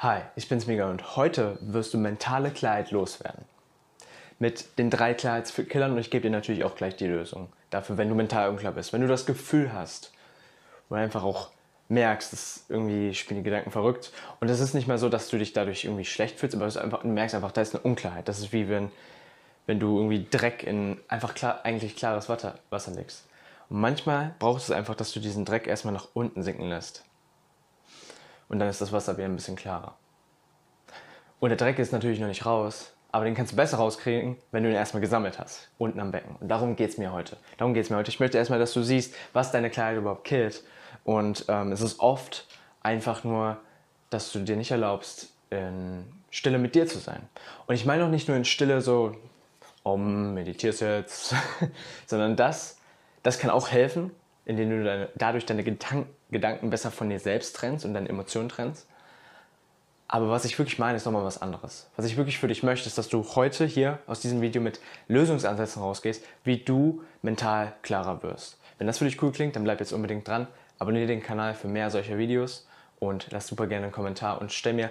Hi, ich bin's Mega und heute wirst du mentale Klarheit loswerden. Mit den drei Klarheitskillern und ich gebe dir natürlich auch gleich die Lösung dafür, wenn du mental unklar bist. Wenn du das Gefühl hast oder einfach auch merkst, dass irgendwie spielen die Gedanken verrückt und es ist nicht mal so, dass du dich dadurch irgendwie schlecht fühlst, aber du, einfach, du merkst einfach, da ist eine Unklarheit. Das ist wie wenn, wenn du irgendwie Dreck in einfach klar, eigentlich klares Wasser, Wasser legst. Und manchmal brauchst es einfach, dass du diesen Dreck erstmal nach unten sinken lässt und dann ist das Wasser wieder ein bisschen klarer. Und der Dreck ist natürlich noch nicht raus, aber den kannst du besser rauskriegen, wenn du ihn erstmal gesammelt hast, unten am Becken. Und darum geht es mir heute. Darum geht es mir heute. Ich möchte erstmal, dass du siehst, was deine Klarheit überhaupt killt. Und ähm, es ist oft einfach nur, dass du dir nicht erlaubst, in Stille mit dir zu sein. Und ich meine auch nicht nur in Stille so, um, meditierst jetzt, sondern das, das kann auch helfen, indem du deine, dadurch deine Gedanken Gedanken besser von dir selbst trennst und deine Emotionen trennst. Aber was ich wirklich meine, ist nochmal was anderes. Was ich wirklich für dich möchte, ist, dass du heute hier aus diesem Video mit Lösungsansätzen rausgehst, wie du mental klarer wirst. Wenn das für dich cool klingt, dann bleib jetzt unbedingt dran. Abonniere den Kanal für mehr solcher Videos und lass super gerne einen Kommentar und stell mir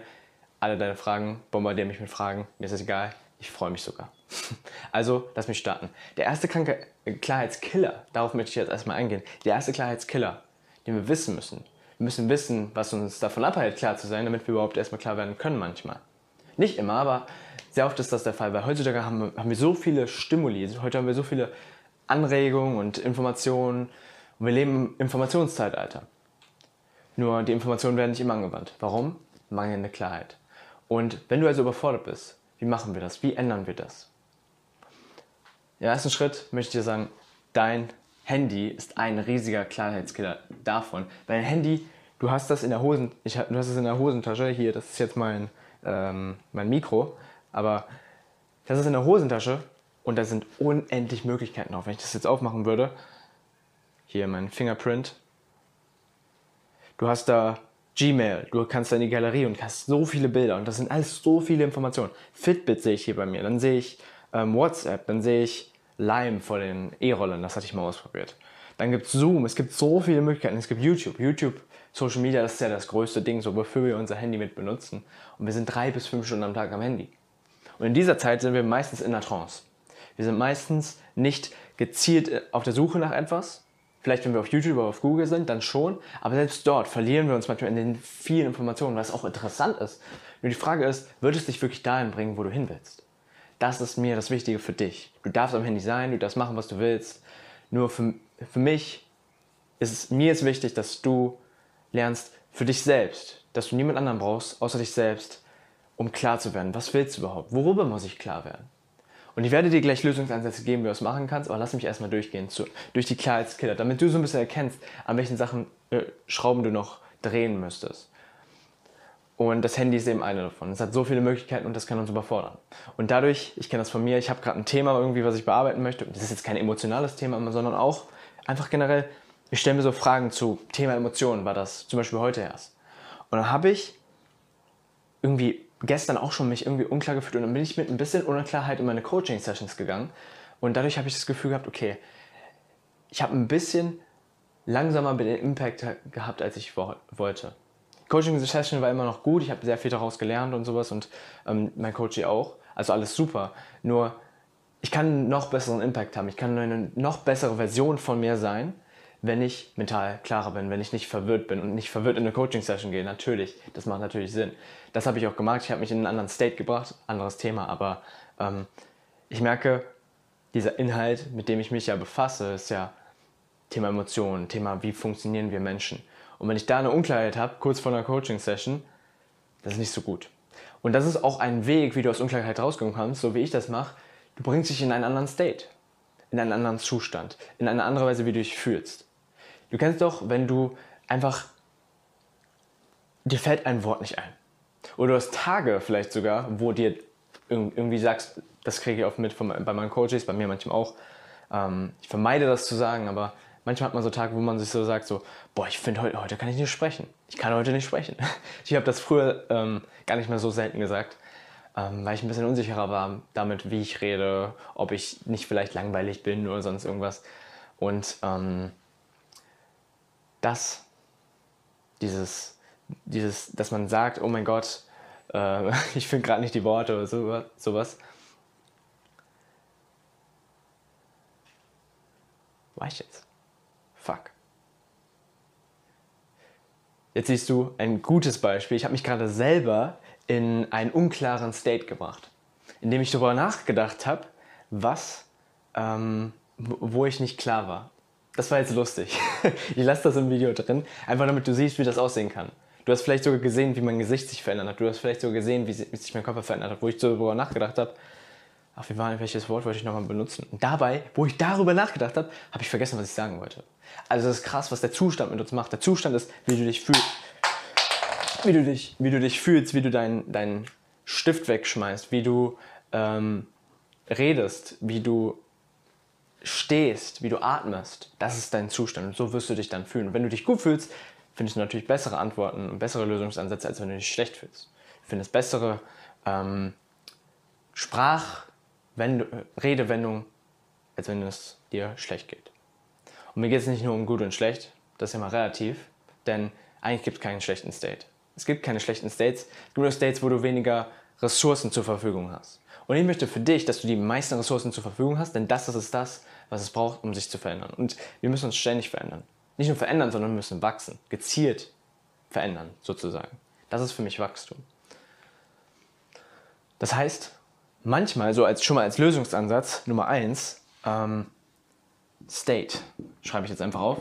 alle deine Fragen, bombardiere mich mit Fragen. Mir ist es egal, ich freue mich sogar. Also, lass mich starten. Der erste Klarheitskiller, darauf möchte ich jetzt erstmal eingehen. Der erste Klarheitskiller den wir wissen müssen. Wir müssen wissen, was uns davon abhält, klar zu sein, damit wir überhaupt erstmal klar werden können manchmal. Nicht immer, aber sehr oft ist das der Fall, weil heutzutage haben wir, haben wir so viele Stimuli, heute haben wir so viele Anregungen und Informationen und wir leben im Informationszeitalter. Nur die Informationen werden nicht immer angewandt. Warum? Mangelnde Klarheit. Und wenn du also überfordert bist, wie machen wir das? Wie ändern wir das? Im ersten Schritt möchte ich dir sagen, dein Handy ist ein riesiger Klarheitskiller davon. Weil ein Handy, du hast das in der Hosen, ich, du hast es in der Hosentasche, hier, das ist jetzt mein, ähm, mein Mikro, aber das ist in der Hosentasche und da sind unendlich Möglichkeiten drauf. Wenn ich das jetzt aufmachen würde, hier mein Fingerprint, du hast da Gmail, du kannst da in die Galerie und hast so viele Bilder und das sind alles so viele Informationen. Fitbit sehe ich hier bei mir, dann sehe ich ähm, WhatsApp, dann sehe ich Lime vor den E-Rollern, das hatte ich mal ausprobiert. Dann gibt es Zoom, es gibt so viele Möglichkeiten. Es gibt YouTube. YouTube, Social Media, das ist ja das größte Ding, so wofür wir unser Handy mit benutzen. Und wir sind drei bis fünf Stunden am Tag am Handy. Und in dieser Zeit sind wir meistens in der Trance. Wir sind meistens nicht gezielt auf der Suche nach etwas. Vielleicht, wenn wir auf YouTube oder auf Google sind, dann schon. Aber selbst dort verlieren wir uns manchmal in den vielen Informationen, was auch interessant ist. Nur die Frage ist, wird es dich wirklich dahin bringen, wo du hin willst? Das ist mir das Wichtige für dich. Du darfst am Handy sein, du darfst machen, was du willst. Nur für, für mich ist es, mir ist wichtig, dass du lernst für dich selbst, dass du niemand anderen brauchst, außer dich selbst, um klar zu werden. Was willst du überhaupt? Worüber muss ich klar werden? Und ich werde dir gleich Lösungsansätze geben, wie du das machen kannst, aber lass mich erstmal durchgehen zu, durch die Klarheitskiller, damit du so ein bisschen erkennst, an welchen Sachen äh, Schrauben du noch drehen müsstest. Und das Handy ist eben eine davon. Es hat so viele Möglichkeiten und das kann uns überfordern. Und dadurch, ich kenne das von mir, ich habe gerade ein Thema irgendwie, was ich bearbeiten möchte. Das ist jetzt kein emotionales Thema, sondern auch einfach generell, ich stelle mir so Fragen zu Thema Emotionen, war das zum Beispiel heute erst. Und dann habe ich irgendwie gestern auch schon mich irgendwie unklar gefühlt und dann bin ich mit ein bisschen Unklarheit in meine Coaching-Sessions gegangen. Und dadurch habe ich das Gefühl gehabt, okay, ich habe ein bisschen langsamer den Impact gehabt, als ich wollte. Coaching-Session war immer noch gut, ich habe sehr viel daraus gelernt und sowas und ähm, mein Coach auch. Also alles super. Nur ich kann einen noch besseren Impact haben. Ich kann eine noch bessere Version von mir sein, wenn ich mental klarer bin, wenn ich nicht verwirrt bin und nicht verwirrt in eine Coaching-Session gehe. Natürlich, das macht natürlich Sinn. Das habe ich auch gemacht. Ich habe mich in einen anderen State gebracht, anderes Thema. Aber ähm, ich merke, dieser Inhalt, mit dem ich mich ja befasse, ist ja Thema Emotionen, Thema, wie funktionieren wir Menschen. Und wenn ich da eine Unklarheit habe, kurz vor einer Coaching-Session, das ist nicht so gut. Und das ist auch ein Weg, wie du aus Unklarheit rauskommen kannst, so wie ich das mache. Du bringst dich in einen anderen State, in einen anderen Zustand, in eine andere Weise, wie du dich fühlst. Du kennst doch, wenn du einfach, dir fällt ein Wort nicht ein. Oder du hast Tage vielleicht sogar, wo dir irgendwie sagst, das kriege ich oft mit von, bei meinen Coaches, bei mir manchmal auch. Ähm, ich vermeide das zu sagen, aber manchmal hat man so Tage, wo man sich so sagt, so, boah, ich finde heute, heute kann ich nicht sprechen. Ich kann heute nicht sprechen. Ich habe das früher ähm, gar nicht mehr so selten gesagt, ähm, weil ich ein bisschen unsicherer war damit, wie ich rede, ob ich nicht vielleicht langweilig bin oder sonst irgendwas. Und ähm, das, dieses, dieses, dass man sagt, oh mein Gott, Äh, ich finde gerade nicht die Worte oder so, sowas. War ich jetzt? Fuck. Jetzt siehst du ein gutes Beispiel. Ich habe mich gerade selber in einen unklaren State gebracht, indem ich darüber nachgedacht habe, was, ähm, wo ich nicht klar war. Das war jetzt lustig. ich lasse das im Video drin, einfach damit du siehst, wie das aussehen kann. Du hast vielleicht sogar gesehen, wie mein Gesicht sich verändert hat. Du hast vielleicht sogar gesehen, wie sich mein Körper verändert hat, wo ich darüber nachgedacht habe. Ach, wie war, welches Wort wollte ich nochmal benutzen? Und dabei, wo ich darüber nachgedacht habe, habe ich vergessen, was ich sagen wollte. Also das ist krass, was der Zustand mit uns macht. Der Zustand ist, wie du dich fühlst, wie du dich, wie du dich fühlst, wie du deinen dein Stift wegschmeißt, wie du ähm, redest, wie du stehst, wie du atmest. Das ist dein Zustand und so wirst du dich dann fühlen. Und wenn du dich gut fühlst, findest du natürlich bessere Antworten und bessere Lösungsansätze, als wenn du dich schlecht fühlst. Du findest bessere ähm, Sprach- Redewendungen, als wenn es dir schlecht geht. Und mir geht es nicht nur um gut und schlecht, das ist ja mal relativ, denn eigentlich gibt es keinen schlechten State. Es gibt keine schlechten States, es gibt nur States, wo du weniger Ressourcen zur Verfügung hast. Und ich möchte für dich, dass du die meisten Ressourcen zur Verfügung hast, denn das ist das, was es braucht, um sich zu verändern. Und wir müssen uns ständig verändern nicht nur verändern, sondern wir müssen wachsen, gezielt verändern sozusagen. Das ist für mich Wachstum. Das heißt, manchmal, so als, schon mal als Lösungsansatz Nummer eins, ähm, State, schreibe ich jetzt einfach auf.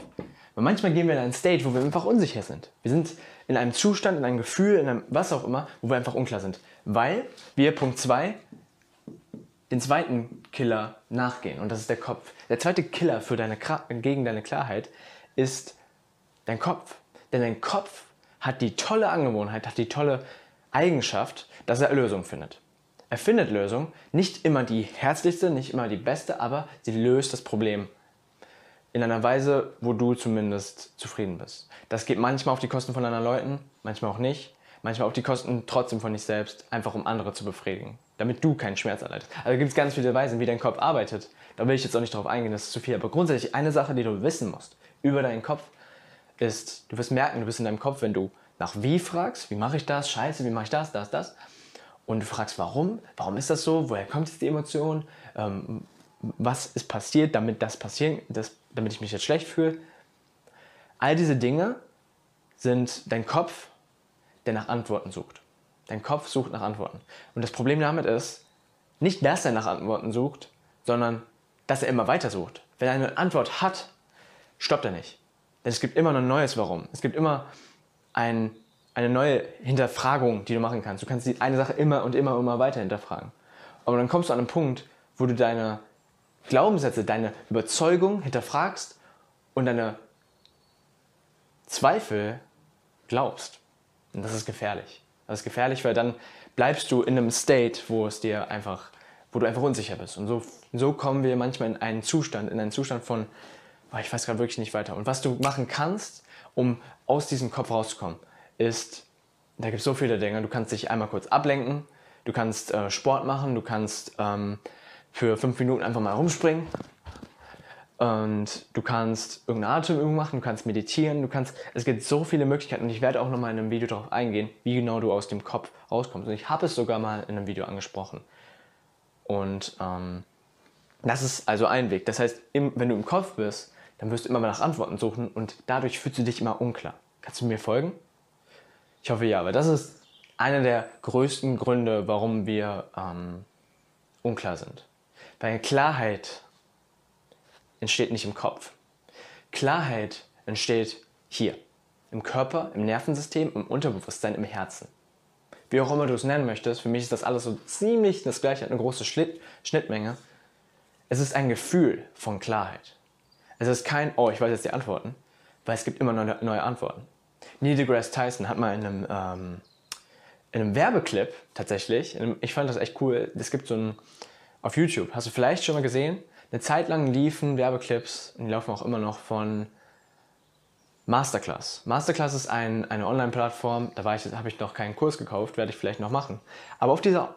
Weil manchmal gehen wir in einen State, wo wir einfach unsicher sind. Wir sind in einem Zustand, in einem Gefühl, in einem was auch immer, wo wir einfach unklar sind. Weil wir, Punkt 2, den zweiten Killer nachgehen. Und das ist der Kopf. Der zweite Killer für deine, gegen deine Klarheit ist dein Kopf. Denn dein Kopf hat die tolle Angewohnheit, hat die tolle Eigenschaft, dass er Lösungen findet. Er findet Lösungen, nicht immer die herzlichste, nicht immer die beste, aber sie löst das Problem in einer Weise, wo du zumindest zufrieden bist. Das geht manchmal auf die Kosten von anderen Leuten, manchmal auch nicht, manchmal auf die Kosten trotzdem von dich selbst, einfach um andere zu befriedigen, damit du keinen Schmerz erleidest. Also gibt es ganz viele Weisen, wie dein Kopf arbeitet. Da will ich jetzt auch nicht drauf eingehen, das ist zu viel. Aber grundsätzlich eine Sache, die du wissen musst über deinen Kopf, ist, du wirst merken, du bist in deinem Kopf, wenn du nach wie fragst, wie mache ich das, scheiße, wie mache ich das, das, das. Und du fragst, warum, warum ist das so, woher kommt jetzt die Emotion, ähm, was ist passiert, damit das passieren, das, damit ich mich jetzt schlecht fühle. All diese Dinge sind dein Kopf, der nach Antworten sucht. Dein Kopf sucht nach Antworten. Und das Problem damit ist, nicht, dass er nach Antworten sucht, sondern dass er immer weiter sucht. Wenn er eine Antwort hat, stoppt er nicht. Denn es gibt immer ein neues Warum. Es gibt immer ein, eine neue Hinterfragung, die du machen kannst. Du kannst die eine Sache immer und immer und immer weiter hinterfragen. Aber dann kommst du an einen Punkt, wo du deine Glaubenssätze, deine Überzeugung hinterfragst und deine Zweifel glaubst. Und das ist gefährlich. Das ist gefährlich, weil dann bleibst du in einem State, wo es dir einfach, wo du einfach unsicher bist. Und so, so kommen wir manchmal in einen Zustand, in einen Zustand von, oh, ich weiß gerade wirklich nicht weiter. Und was du machen kannst, um aus diesem Kopf rauszukommen, ist, da gibt es so viele Dinge. Du kannst dich einmal kurz ablenken, du kannst äh, Sport machen, du kannst ähm, für fünf Minuten einfach mal rumspringen und du kannst irgendeine Atemübung machen, du kannst meditieren, du kannst, es gibt so viele Möglichkeiten und ich werde auch nochmal in einem Video darauf eingehen, wie genau du aus dem Kopf rauskommst. Und ich habe es sogar mal in einem Video angesprochen. Und ähm, das ist also ein Weg. Das heißt, im, wenn du im Kopf bist, dann wirst du immer nach Antworten suchen und dadurch fühlst du dich immer unklar. Kannst du mir folgen? Ich hoffe ja, weil das ist einer der größten Gründe, warum wir ähm, unklar sind. Weil Klarheit entsteht nicht im Kopf. Klarheit entsteht hier, im Körper, im Nervensystem, im Unterbewusstsein, im Herzen. Wie auch immer du es nennen möchtest, für mich ist das alles so ziemlich das gleiche, eine große Schnittmenge. Es ist ein Gefühl von Klarheit. Es ist kein, oh, ich weiß jetzt die Antworten, weil es gibt immer neue, neue Antworten. Neil deGrasse Tyson hat mal in einem, ähm, in einem Werbeclip tatsächlich, einem, ich fand das echt cool, es gibt so ein, auf YouTube, hast du vielleicht schon mal gesehen, eine Zeit lang liefen Werbeclips, und die laufen auch immer noch von Masterclass. Masterclass ist ein, eine Online-Plattform, da habe ich noch keinen Kurs gekauft, werde ich vielleicht noch machen. Aber auf dieser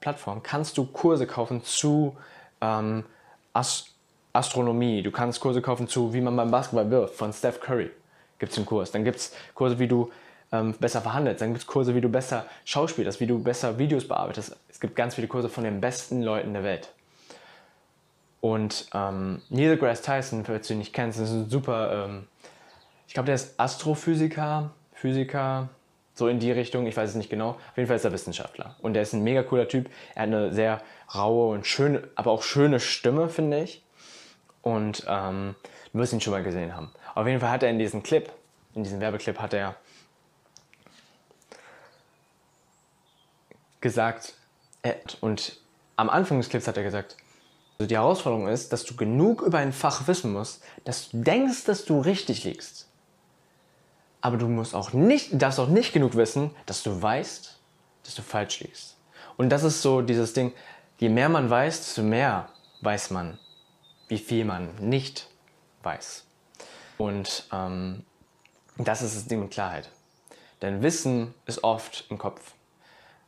Plattform kannst du Kurse kaufen zu ähm, Ast Astronomie. Du kannst Kurse kaufen zu, wie man beim Basketball wirft, von Steph Curry. Gibt es einen Kurs. Dann gibt es Kurse, wie du ähm, besser verhandelst. Dann gibt es Kurse, wie du besser schauspielst, wie du besser Videos bearbeitest. Es gibt ganz viele Kurse von den besten Leuten der Welt. Und ähm, Neil deGrasse Tyson, falls du ihn nicht kennst, ist ein super, ähm, ich glaube, der ist Astrophysiker, Physiker, so in die Richtung, ich weiß es nicht genau. Auf jeden Fall ist er Wissenschaftler. Und er ist ein mega cooler Typ. Er hat eine sehr raue und schöne, aber auch schöne Stimme, finde ich. Und ähm, du wirst ihn schon mal gesehen haben. Auf jeden Fall hat er in diesem Clip, in diesem Werbeclip, hat er gesagt, und am Anfang des Clips hat er gesagt, also die Herausforderung ist, dass du genug über ein Fach wissen musst, dass du denkst, dass du richtig liegst. Aber du musst auch nicht, darfst auch nicht genug wissen, dass du weißt, dass du falsch liegst. Und das ist so dieses Ding, je mehr man weiß, desto mehr weiß man, wie viel man nicht weiß. Und ähm, das ist das Ding mit Klarheit. Denn Wissen ist oft im Kopf.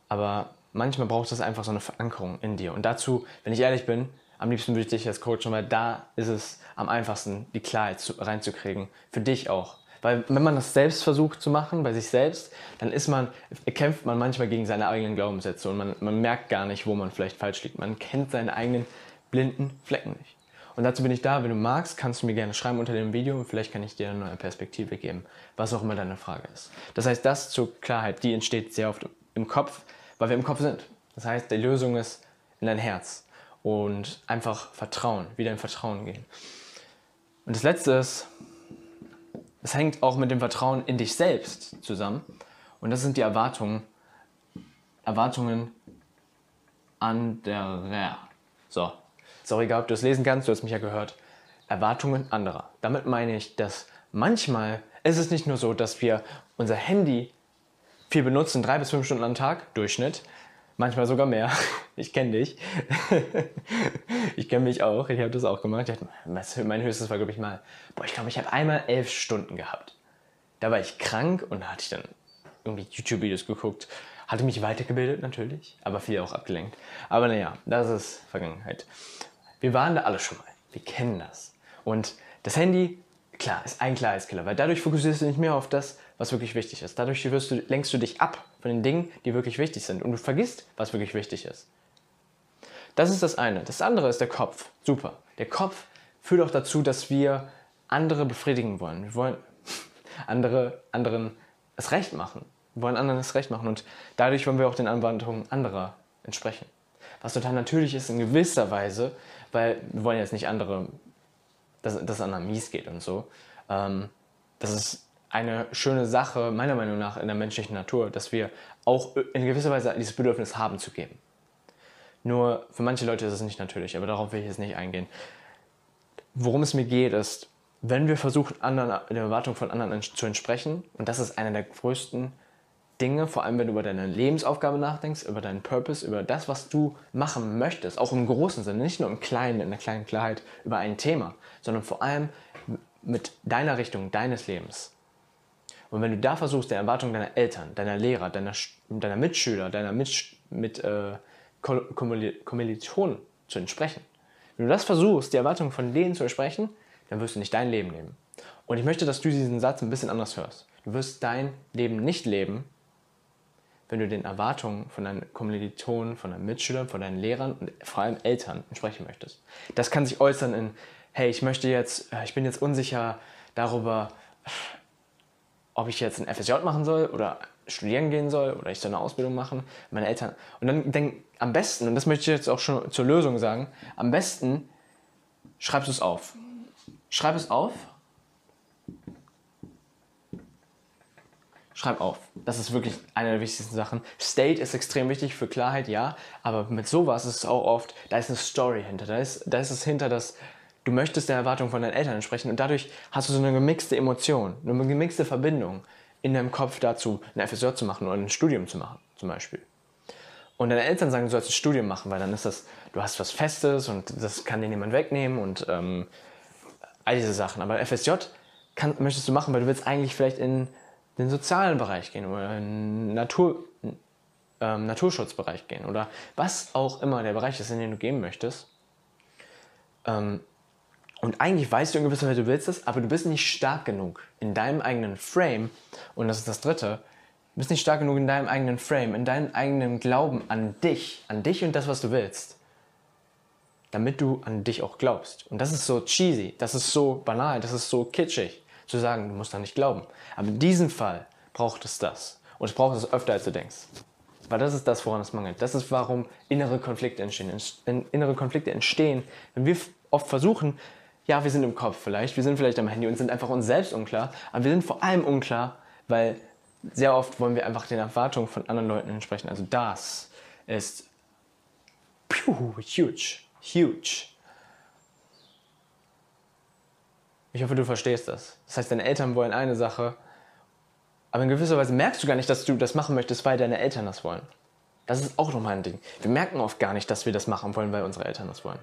Aber manchmal braucht es einfach so eine Verankerung in dir. Und dazu, wenn ich ehrlich bin, am liebsten würde ich dich als Coach, weil da ist es am einfachsten, die Klarheit zu, reinzukriegen. Für dich auch. Weil wenn man das selbst versucht zu machen, bei sich selbst, dann ist man, kämpft man manchmal gegen seine eigenen Glaubenssätze und man, man merkt gar nicht, wo man vielleicht falsch liegt. Man kennt seine eigenen blinden Flecken nicht. Und dazu bin ich da. Wenn du magst, kannst du mir gerne schreiben unter dem Video und vielleicht kann ich dir eine neue Perspektive geben, was auch immer deine Frage ist. Das heißt, das zur Klarheit, die entsteht sehr oft im Kopf, weil wir im Kopf sind. Das heißt, die Lösung ist in dein Herz und einfach Vertrauen, wieder in Vertrauen gehen. Und das Letzte ist, es hängt auch mit dem Vertrauen in dich selbst zusammen. Und das sind die Erwartungen, Erwartungen anderer. So, sorry, egal, ob du es lesen kannst, du hast mich ja gehört. Erwartungen anderer. Damit meine ich, dass manchmal ist es nicht nur so, dass wir unser Handy viel benutzen, drei bis fünf Stunden am Tag, Durchschnitt, manchmal sogar mehr. Ich kenne dich. ich kenne mich auch. Ich habe das auch gemacht. mein höchstes war, glaube ich, mal. Boah, ich glaube, ich habe einmal elf Stunden gehabt. Da war ich krank und da hatte ich dann irgendwie YouTube-Videos geguckt. Hatte mich weitergebildet natürlich, aber viel auch abgelenkt. Aber naja, das ist Vergangenheit. Wir waren da alle schon mal. Wir kennen das. Und das Handy, klar, ist ein Klarheitskiller, weil dadurch fokussierst du nicht mehr auf das, was wirklich wichtig ist. Dadurch du, lenkst du dich ab von den Dingen, die wirklich wichtig sind und du vergisst, was wirklich wichtig ist. Das ist das eine. Das andere ist der Kopf. Super. Der Kopf führt auch dazu, dass wir andere befriedigen wollen. Wir wollen andere, anderen es recht machen. Wir wollen anderen es recht machen und dadurch wollen wir auch den Anwandlungen anderer entsprechen. Was total natürlich ist in gewisser Weise, weil wir wollen jetzt nicht andere, dass, es anderen mies geht und so. Ähm, das ist eine schöne Sache, meiner Meinung nach, in der menschlichen Natur, dass wir auch in gewisser Weise dieses Bedürfnis haben zu geben. Nur für manche Leute ist es nicht natürlich, aber darauf will ich jetzt nicht eingehen. Worum es mir geht, ist, wenn wir versuchen, anderen, der Erwartung von anderen zu entsprechen, und das ist einer der größten Dinge, vor allem wenn du über deine Lebensaufgabe nachdenkst, über deinen Purpose, über das, was du machen möchtest, auch im großen Sinne, nicht nur im Kleinen, in der kleinen Klarheit über ein Thema, sondern vor allem mit deiner Richtung, deines Lebens. Und wenn du da versuchst, der Erwartung deiner Eltern, deiner Lehrer, deiner, deiner Mitschüler, deiner mit, mit äh, Kommilitonen zu entsprechen, wenn du das versuchst, die Erwartungen von denen zu entsprechen, dann wirst du nicht dein Leben leben. Und ich möchte, dass du diesen Satz ein bisschen anders hörst. Du wirst dein Leben nicht leben, wenn du den Erwartungen von deinen Kommilitonen, von deinen Mitschülern, von deinen Lehrern und vor allem Eltern entsprechen möchtest. Das kann sich äußern in, hey, ich möchte jetzt, äh, ich bin jetzt unsicher darüber, ob ich jetzt ein FSJ machen soll oder studieren gehen soll oder ich soll eine Ausbildung machen. Meine Eltern. Und dann denk am besten, und das möchte ich jetzt auch schon zur Lösung sagen, am besten schreibst du es auf. Schreib es auf. Schreib auf. Das ist wirklich eine der wichtigsten Sachen. State ist extrem wichtig für Klarheit, ja. Aber mit sowas ist es auch oft, da ist eine Story hinter. Da ist, da ist es hinter, dass du möchtest der Erwartung von deinen Eltern entsprechen und dadurch hast du so eine gemixte Emotion, eine gemixte Verbindung in deinem Kopf dazu, ein FSJ zu machen oder ein Studium zu machen, zum Beispiel. Und deine Eltern sagen, du sollst ein Studium machen, weil dann ist das, du hast was Festes und das kann dir niemand wegnehmen und ähm, all diese Sachen. Aber FSJ kann, möchtest du machen, weil du willst eigentlich vielleicht in den sozialen Bereich gehen oder in Natur, ähm, Naturschutzbereich gehen oder was auch immer der Bereich ist, in den du gehen möchtest. Ähm, und eigentlich weißt du in gewisser Weise, du willst es, aber du bist nicht stark genug in deinem eigenen Frame. Und das ist das Dritte, Du bist nicht stark genug in deinem eigenen Frame, in deinem eigenen Glauben an dich, an dich und das, was du willst. Damit du an dich auch glaubst. Und das ist so cheesy, das ist so banal, das ist so kitschig, zu sagen, du musst da nicht glauben. Aber in diesem Fall braucht es das. Und es braucht es öfter, als du denkst. Weil das ist das, woran es mangelt. Das ist, warum innere Konflikte entstehen. Innere Konflikte entstehen, wenn wir oft versuchen, ja, wir sind im Kopf vielleicht, wir sind vielleicht am Handy und sind einfach uns selbst unklar, aber wir sind vor allem unklar, weil sehr oft wollen wir einfach den Erwartungen von anderen Leuten entsprechen. Also das ist huge, huge. Ich hoffe, du verstehst das. Das heißt, deine Eltern wollen eine Sache, aber in gewisser Weise merkst du gar nicht, dass du das machen möchtest, weil deine Eltern das wollen. Das ist auch nochmal ein Ding. Wir merken oft gar nicht, dass wir das machen wollen, weil unsere Eltern das wollen.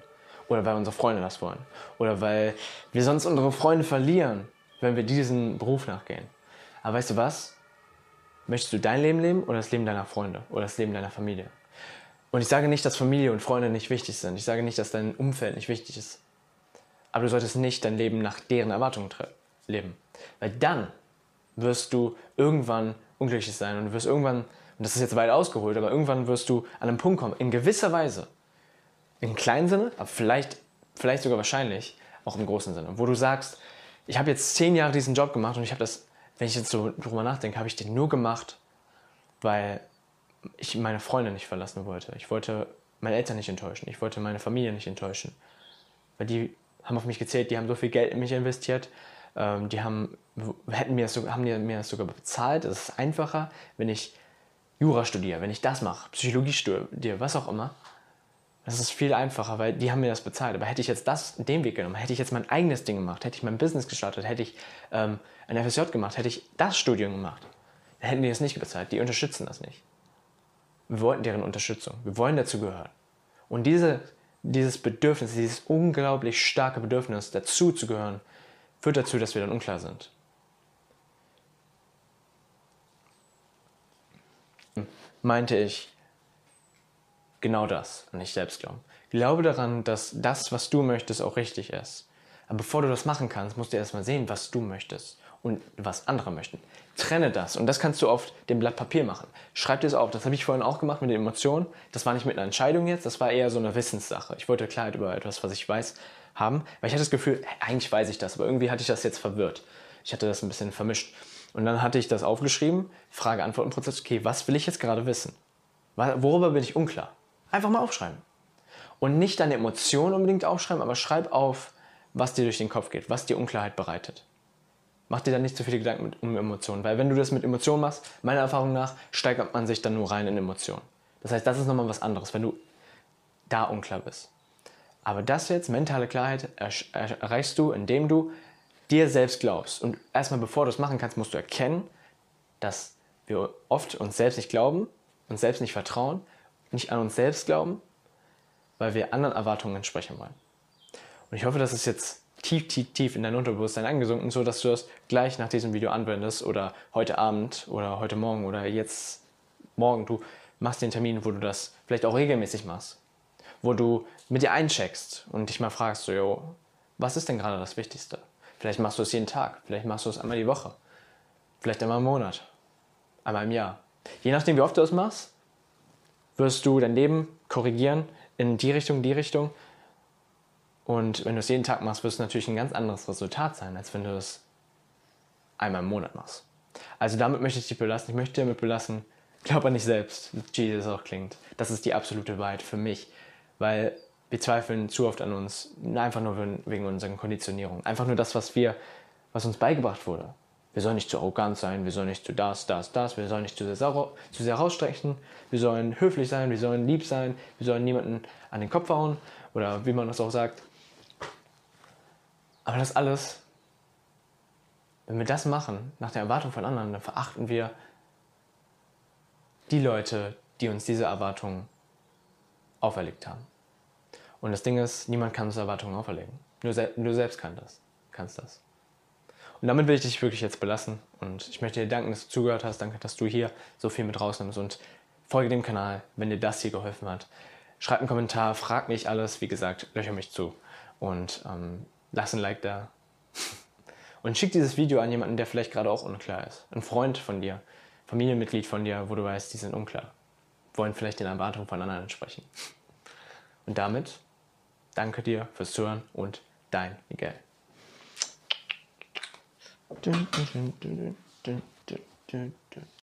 Oder weil unsere Freunde das wollen. Oder weil wir sonst unsere Freunde verlieren, wenn wir diesen Beruf nachgehen. Aber weißt du was? Möchtest du dein Leben leben oder das Leben deiner Freunde oder das Leben deiner Familie? Und ich sage nicht, dass Familie und Freunde nicht wichtig sind. Ich sage nicht, dass dein Umfeld nicht wichtig ist. Aber du solltest nicht dein Leben nach deren Erwartungen leben. Weil dann wirst du irgendwann unglücklich sein und du wirst irgendwann, und das ist jetzt weit ausgeholt, aber irgendwann wirst du an einen Punkt kommen, in gewisser Weise, im kleinen Sinne, aber vielleicht, vielleicht sogar wahrscheinlich auch im großen Sinne, wo du sagst, ich habe jetzt zehn Jahre diesen Job gemacht und ich habe das, wenn ich jetzt so drüber nachdenke, habe ich den nur gemacht, weil ich meine Freunde nicht verlassen wollte. Ich wollte meine Eltern nicht enttäuschen. Ich wollte meine Familie nicht enttäuschen. Weil die haben auf mich gezählt, die haben so viel Geld in mich investiert. Ähm, die haben, hätten mir das, haben mir das sogar bezahlt. Es ist einfacher, wenn ich Jura studiere, wenn ich das mache, Psychologie studiere, was auch immer. Das ist viel einfacher, weil die haben mir das bezahlt. Aber hätte ich jetzt das, den Weg genommen, hätte ich jetzt mein eigenes Ding gemacht, hätte ich mein Business gestartet, hätte ich ähm, ein FSJ gemacht, hätte ich das Studium gemacht, dann hätten die das nicht bezahlt. Die unterstützen das nicht. Wir wollten deren Unterstützung. Wir wollen dazu gehören. Und diese, dieses Bedürfnis, dieses unglaublich starke Bedürfnis, dazu zu gehören, führt dazu, dass wir dann unklar sind. Meinte ich, genau das an dich selbst glauben. Glaube daran, dass das, was du möchtest, auch richtig ist. Aber bevor du das machen kannst, musst du erstmal sehen, was du möchtest und was andere möchten. Trenne das und das kannst du auf dem Blatt Papier machen. Schreib dir es auf. Das habe ich vorhin auch gemacht mit den Emotionen. Das war nicht mit einer Entscheidung jetzt, das war eher so eine Wissenssache. Ich wollte Klarheit über etwas, was ich weiß, haben, weil ich hatte das Gefühl, eigentlich weiß ich das, aber irgendwie hatte ich das jetzt verwirrt. Ich hatte das ein bisschen vermischt. Und dann hatte ich das aufgeschrieben, Frage-Antworten-Prozess, okay, was will ich jetzt gerade wissen? Worüber bin ich unklar? Einfach mal aufschreiben. Und nicht deine Emotionen unbedingt aufschreiben, aber schreib auf, was dir durch den Kopf geht, was dir Unklarheit bereitet. Mach dir dann nicht zu viele Gedanken mit, um Emotionen, weil wenn du das mit Emotionen machst, meiner Erfahrung nach, steigert man sich dann nur rein in Emotionen. Das heißt, das ist nochmal was anderes, wenn du da unklar bist. Aber das jetzt, mentale Klarheit, erreichst du, indem du dir selbst glaubst. Und erstmal, bevor du es machen kannst, musst du erkennen, dass wir oft uns selbst nicht glauben, uns selbst nicht vertrauen nicht an uns selbst glauben, weil wir anderen Erwartungen entsprechen wollen. Und ich hoffe, das ist jetzt tief, tief, tief in dein Unterbewusstsein angesunken, so dass du das gleich nach diesem Video anwendest oder heute Abend oder heute Morgen oder jetzt morgen. Du machst den Termin, wo du das vielleicht auch regelmäßig machst, wo du mit dir eincheckst und dich mal fragst, so, yo, was ist denn gerade das Wichtigste? Vielleicht machst du es jeden Tag, vielleicht machst du es einmal die Woche, vielleicht einmal im Monat, einmal im Jahr. Je nachdem, wie oft du es machst, wirst du dein Leben korrigieren in die Richtung, die Richtung. Und wenn du es jeden Tag machst, wird es natürlich ein ganz anderes Resultat sein, als wenn du es einmal im Monat machst. Also damit möchte ich dich belassen. Ich möchte damit belassen, glaub an dich selbst, wie Jesus auch klingt. Das ist die absolute Wahrheit für mich, weil wir zweifeln zu oft an uns, einfach nur wegen unserer Konditionierung. Einfach nur das, was wir, was uns beigebracht wurde. Wir sollen nicht zu arrogant sein, wir sollen nicht zu das, das, das, wir sollen nicht zu sehr, zu sehr rausstrecken, wir sollen höflich sein, wir sollen lieb sein, wir sollen niemanden an den Kopf hauen oder wie man das auch sagt. Aber das alles, wenn wir das machen, nach der Erwartung von anderen, dann verachten wir die Leute, die uns diese Erwartungen auferlegt haben. Und das Ding ist, niemand kann uns Erwartungen auferlegen. Nur, se nur selbst kann das, kannst das. Und damit will ich dich wirklich jetzt belassen. Und ich möchte dir danken, dass du zugehört hast. Danke, dass du hier so viel mit rausnimmst. Und folge dem Kanal, wenn dir das hier geholfen hat. Schreib einen Kommentar, frag mich alles. Wie gesagt, löcher mich zu. Und ähm, lass ein Like da. Und schick dieses Video an jemanden, der vielleicht gerade auch unklar ist. Ein Freund von dir. Familienmitglied von dir, wo du weißt, die sind unklar, wollen vielleicht den Erwartungen von anderen entsprechen. Und damit danke dir fürs Zuhören und dein Miguel.